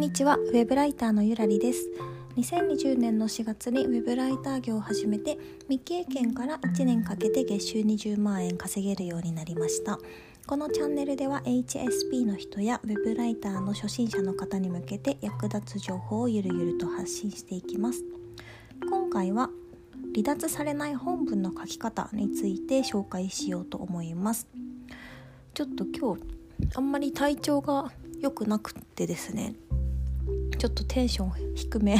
んにちは。ウェブライターのゆらりです。2020年の4月にウェブライター業を始めて未経験から1年かけて月収20万円稼げるようになりました。このチャンネルでは HSP の人やウェブライターの初心者の方に向けて役立つ情報をゆるゆると発信していきます。今回は離脱されない本文の書き方について紹介しようと思います。ちょっと今日あんまり体調が良くなくってですね。ちょっとテンション低め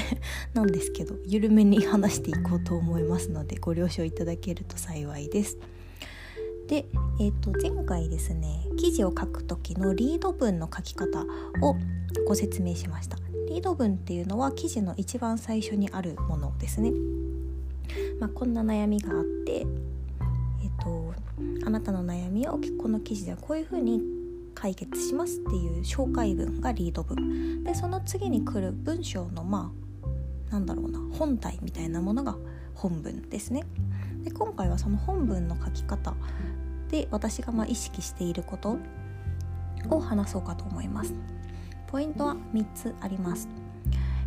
なんですけど緩めに話していこうと思いますのでご了承いただけると幸いです。で、えー、と前回ですね記事を書く時のリード文の書き方をご説明しました。リード文っていうのは記事の一番最初にあるものですね。まあ、こんな悩みがあって、えーとあなたの悩みをこの記事ではこういうふうに解決しますっていう紹介文がリード文。でその次に来る文章のまあなんだろうな本体みたいなものが本文ですね。で今回はその本文の書き方で私がまあ意識していることを話そうかと思います。ポイントは3つあります。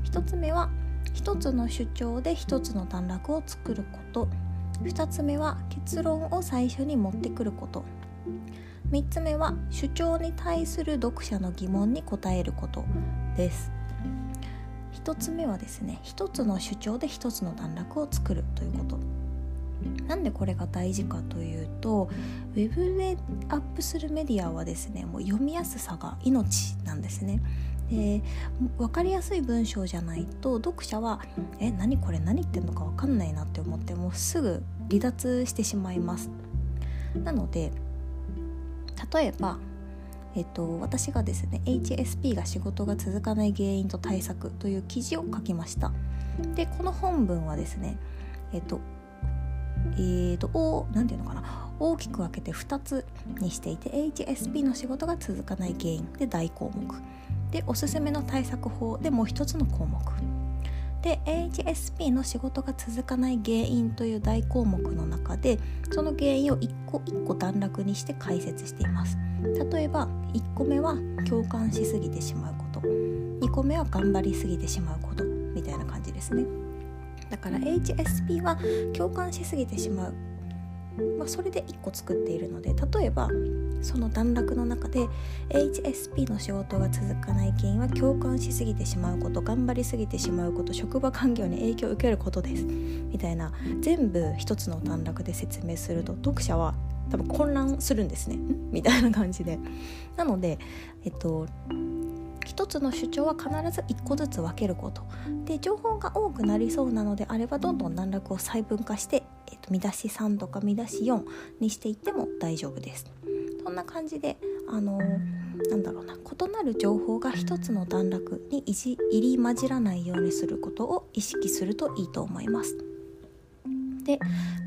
1つ目は1つの主張で1つの段落を作ること。2つ目は結論を最初に持ってくること。3つ目は主張に対する読者の疑問に答えることです。1つ目はですね1つの主張で1つの段落を作るということ。なんでこれが大事かというとウェブでアップするメディアはですねもう読みやすさが命なんですね。で分かりやすい文章じゃないと読者は「え何これ何言ってんのか分かんないな」って思ってもうすぐ離脱してしまいます。なので例えばえっと、私がですね HSP が仕事が続かない原因と対策という記事を書きました。でこの本文はですねえっとえーと、と何て言うのかな大きく分けて2つにしていて HSP の仕事が続かない原因で大項目。でおすすめの対策法でもう一つの項目。で HSP の仕事が続かない原因という大項目の中でその原因を一個一個段落にして解説しています。例えば1個目は共感しすぎてしまうこと。2個目は頑張りすぎてしまうこと。みたいな感じですね。だから HSP は共感しすぎてしまう。まあ、それで1個作っているので例えばその段落の中で HSP の仕事が続かない原因は共感しすぎてしまうこと頑張りすぎてしまうこと職場環境に影響を受けることです。みたいな全部一つの段落で説明すると読者は多分混乱するんですね。みたいな感じで。なのでえっと一つの主張は必ず1個ずつ分けること。で情報が多くなりそうなのであればどんどん段落を細分化して、えー、と見出し3とか見出し4にしていっても大丈夫です。そんな感じであの、なんだろうな異なる情報が一つの段落に入り混じらないようにすることを意識するといいと思いますで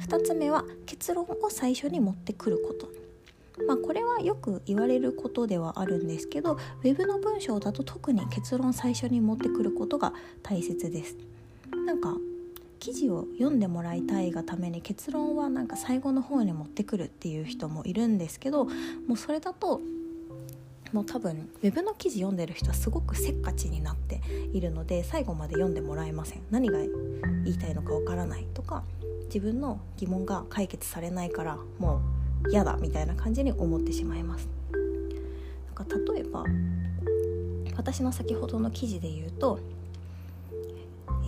2つ目は結論を最初に持ってくることまあ、これはよく言われることではあるんですけどウェブの文章だと特に結論最初に持ってくることが大切です。なんか記事を読んでもらいたいがために結論はなんか最後の方に持ってくるっていう人もいるんですけどもうそれだともう多分ウェブの記事読んでる人はすごくせっかちになっているので最後まで読んでもらえません。何が言いたいのかわからないとか自分の疑問が解決されないからもう嫌だみたいな感じに思ってしまいます。なんか例えば私の先ほどの記事で言うと,、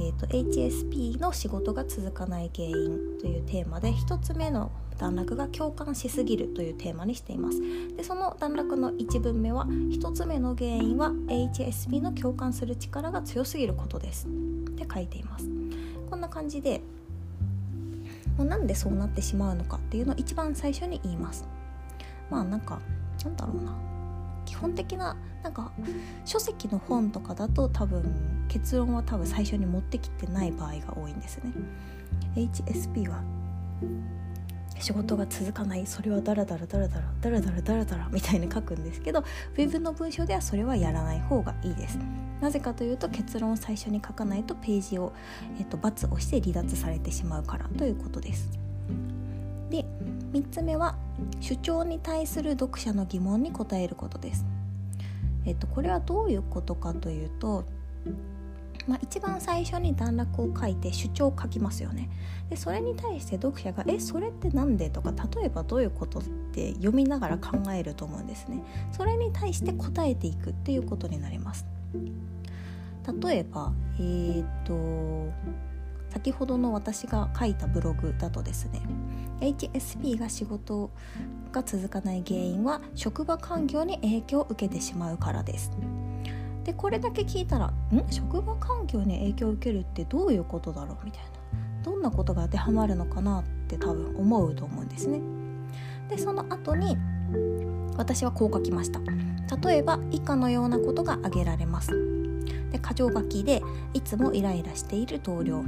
えーと、HSP の仕事が続かない原因というテーマで1つ目の段落が共感しすぎるというテーマにしています。でその段落の1文目は1つ目の原因は HSP の共感する力が強すぎることです。って書いています。こんな感じでもうなんでそうなってしまうのかっていうのを一番最初に言います。まあなんかなんだろうな。基本的ななんか書籍の本とかだと多分結論は多分最初に持ってきてない場合が多いんですね。HSP は仕事が続かないそれはダラダラダラダラダラダラダラダラみたいに書くんですけど Web の文章ではそれはやらない方がいいです。なぜかというと結論を最初に書かないとページを、えっと、×をして離脱されてしまうからということです。で3つ目は主張に対する読者の疑問に答えることです。えっと、これはどういうことかというとまあ、一番最初に段落を書いて主張を書きますよね。でそれに対して読者が「えそれって何で?」とか例えばどういうことって読みながら考えると思うんですね。それに対して答えていくっていうことになります。例えばえー、っと先ほどの私が書いたブログだとですね HSP が仕事が続かない原因は職場環境に影響を受けてしまうからですでこれだけ聞いたら「ん？職場環境に影響を受けるってどういうことだろう?」みたいなどんなことが当てはまるのかなって多分思うと思うんですね。でその後に私はこう書きました。例えば以下のようなことが挙げられます。で箇条書きでいつもイライラしている同僚。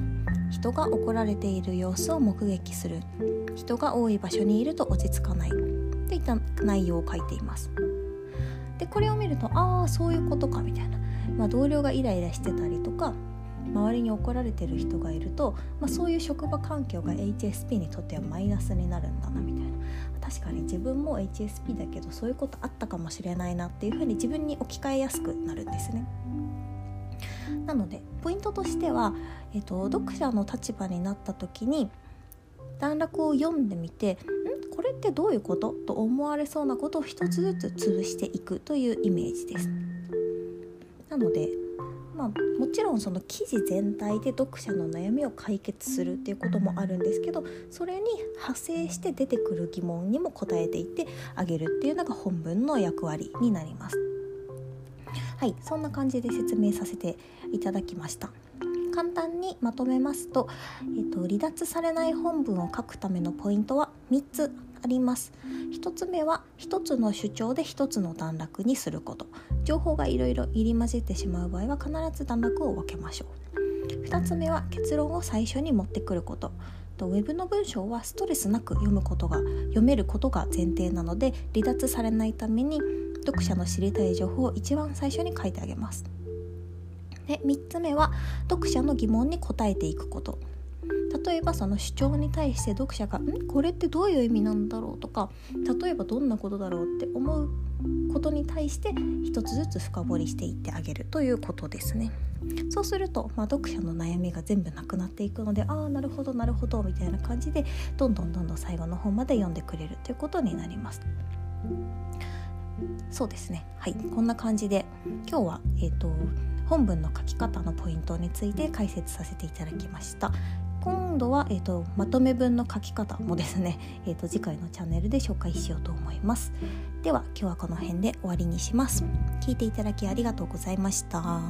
人が怒られている様子を目撃する。人が多い場所にいると落ち着かない。といった内容を書いています。でこれを見るとああそういうことかみたいな、まあ、同僚がイライラしてたりとか周りに怒られてる人がいると、まあ、そういう職場環境が HSP にとってはマイナスになるんだなみたいな。確かに自分も HSP だけどそういうことあったかもしれないなっていうふうに自分に置き換えやすくなるんですね。なのでポイントとしては、えーと読者の立場になった時に段落を読んでみてん？これってどういうこと？と思われそうなことを一つずつ潰していくというイメージです。なのでまあ、もちろんその記事全体で読者の悩みを解決するっていうこともあるんですけどそれに派生して出てくる疑問にも答えていってあげるっていうのが本文の役割になります。はいそんな感じで説明させていただきました。簡単にまとめますと,、えーと、離脱されない本文を書くためのポイントは3つあります。1つ目は1つの主張で1つの段落にすること。情報がいろいろ入り混じってしまう場合は必ず段落を分けましょう。2つ目は結論を最初に持ってくること。とウェブの文章はストレスなく読むことが読めることが前提なので離脱されないために読者の知りたい情報を一番最初に書いてあげます。で3つ目は読者の疑問に答えていくこと例えばその主張に対して読者が「ん？これってどういう意味なんだろう?」とか例えばどんなことだろうって思うことに対して一つずつ深掘りしていってあげるということですね。そうすると、まあ、読者の悩みが全部なくなっていくのでああなるほどなるほどみたいな感じでどんどんどんどん最後の方まで読んでくれるということになります。そうですねはいこんな感じで今日はえっ、ー、と本文の書き方のポイントについて解説させていただきました。今度は、えーと、まとめ文の書き方もですね、えーと、次回のチャンネルで紹介しようと思います。では今日はこの辺で終わりにします。聞いていただきありがとうございました。